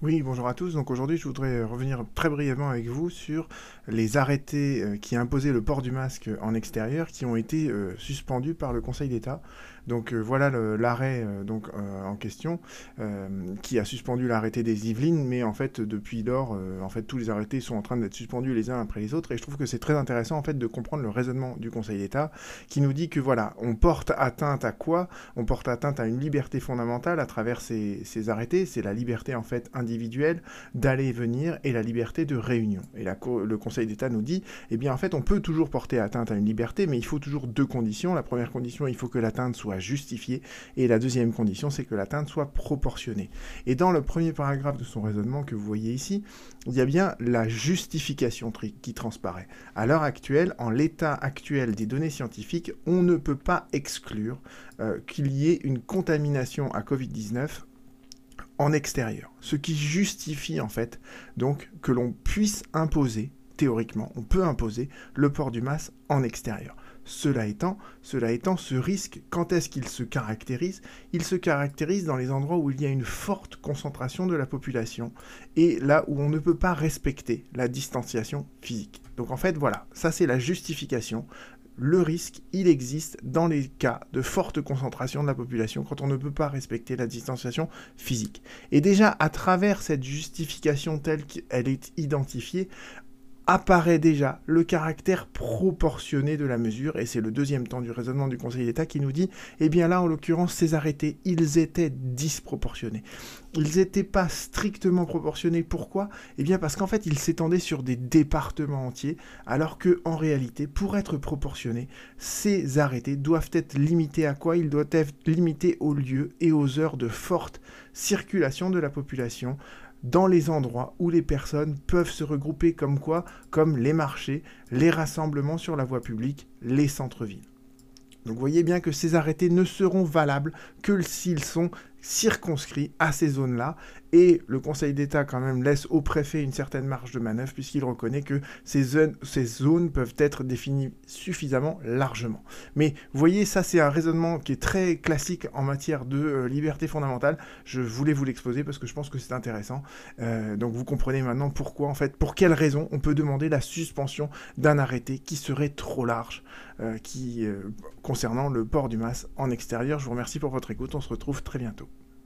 Oui, bonjour à tous. Donc aujourd'hui, je voudrais revenir très brièvement avec vous sur les arrêtés euh, qui imposaient le port du masque en extérieur qui ont été euh, suspendus par le Conseil d'État. Donc euh, voilà l'arrêt donc en question qui a suspendu l'arrêté des Yvelines, mais en fait depuis lors, en fait tous les arrêtés sont en train d'être suspendus les uns après les autres. Et je trouve que c'est très intéressant en fait de comprendre le raisonnement du Conseil d'État qui nous dit que voilà, on porte atteinte à quoi? On porte atteinte à une liberté fondamentale à travers ces, ces arrêtés. C'est la liberté en fait individuelle d'aller et venir et la liberté de réunion. Et le Conseil d'État nous dit, eh bien en fait on peut toujours porter atteinte à une liberté, mais il faut toujours deux conditions. La première condition, il faut que l'atteinte soit justifiée, et la deuxième condition, c'est que l'atteinte soit proportionnée. Et dans le premier paragraphe de son raisonnement que vous voyez ici, il y a bien la justification qui transparaît. À l'heure actuelle, en l'état actuel des données scientifiques, on ne peut pas exclure euh, qu'il y ait une contamination à Covid-19 en extérieur. Ce qui justifie en fait donc que l'on puisse imposer, théoriquement, on peut imposer le port du masque en extérieur. Cela étant, cela étant, ce risque, quand est-ce qu'il se caractérise? Il se caractérise dans les endroits où il y a une forte concentration de la population et là où on ne peut pas respecter la distanciation physique. Donc en fait, voilà, ça c'est la justification le risque, il existe dans les cas de forte concentration de la population quand on ne peut pas respecter la distanciation physique. Et déjà, à travers cette justification telle qu'elle est identifiée, apparaît déjà le caractère proportionné de la mesure, et c'est le deuxième temps du raisonnement du Conseil d'État qui nous dit, eh bien là, en l'occurrence, ces arrêtés, ils étaient disproportionnés. Ils n'étaient pas strictement proportionnés. Pourquoi? Eh bien parce qu'en fait, ils s'étendaient sur des départements entiers, alors que en réalité, pour être proportionnés, ces arrêtés doivent être limités à quoi? Ils doivent être limités aux lieux et aux heures de forte circulation de la population, dans les endroits où les personnes peuvent se regrouper comme quoi Comme les marchés, les rassemblements sur la voie publique, les centres-villes. Donc vous voyez bien que ces arrêtés ne seront valables que s'ils sont circonscrits à ces zones-là. Et le Conseil d'État quand même laisse au préfet une certaine marge de manœuvre puisqu'il reconnaît que ces zones, ces zones peuvent être définies suffisamment largement. Mais vous voyez, ça c'est un raisonnement qui est très classique en matière de euh, liberté fondamentale. Je voulais vous l'exposer parce que je pense que c'est intéressant. Euh, donc vous comprenez maintenant pourquoi, en fait, pour quelles raisons on peut demander la suspension d'un arrêté qui serait trop large euh, qui, concernant le port du masque en extérieur. Je vous remercie pour votre écoute. On se retrouve très bientôt.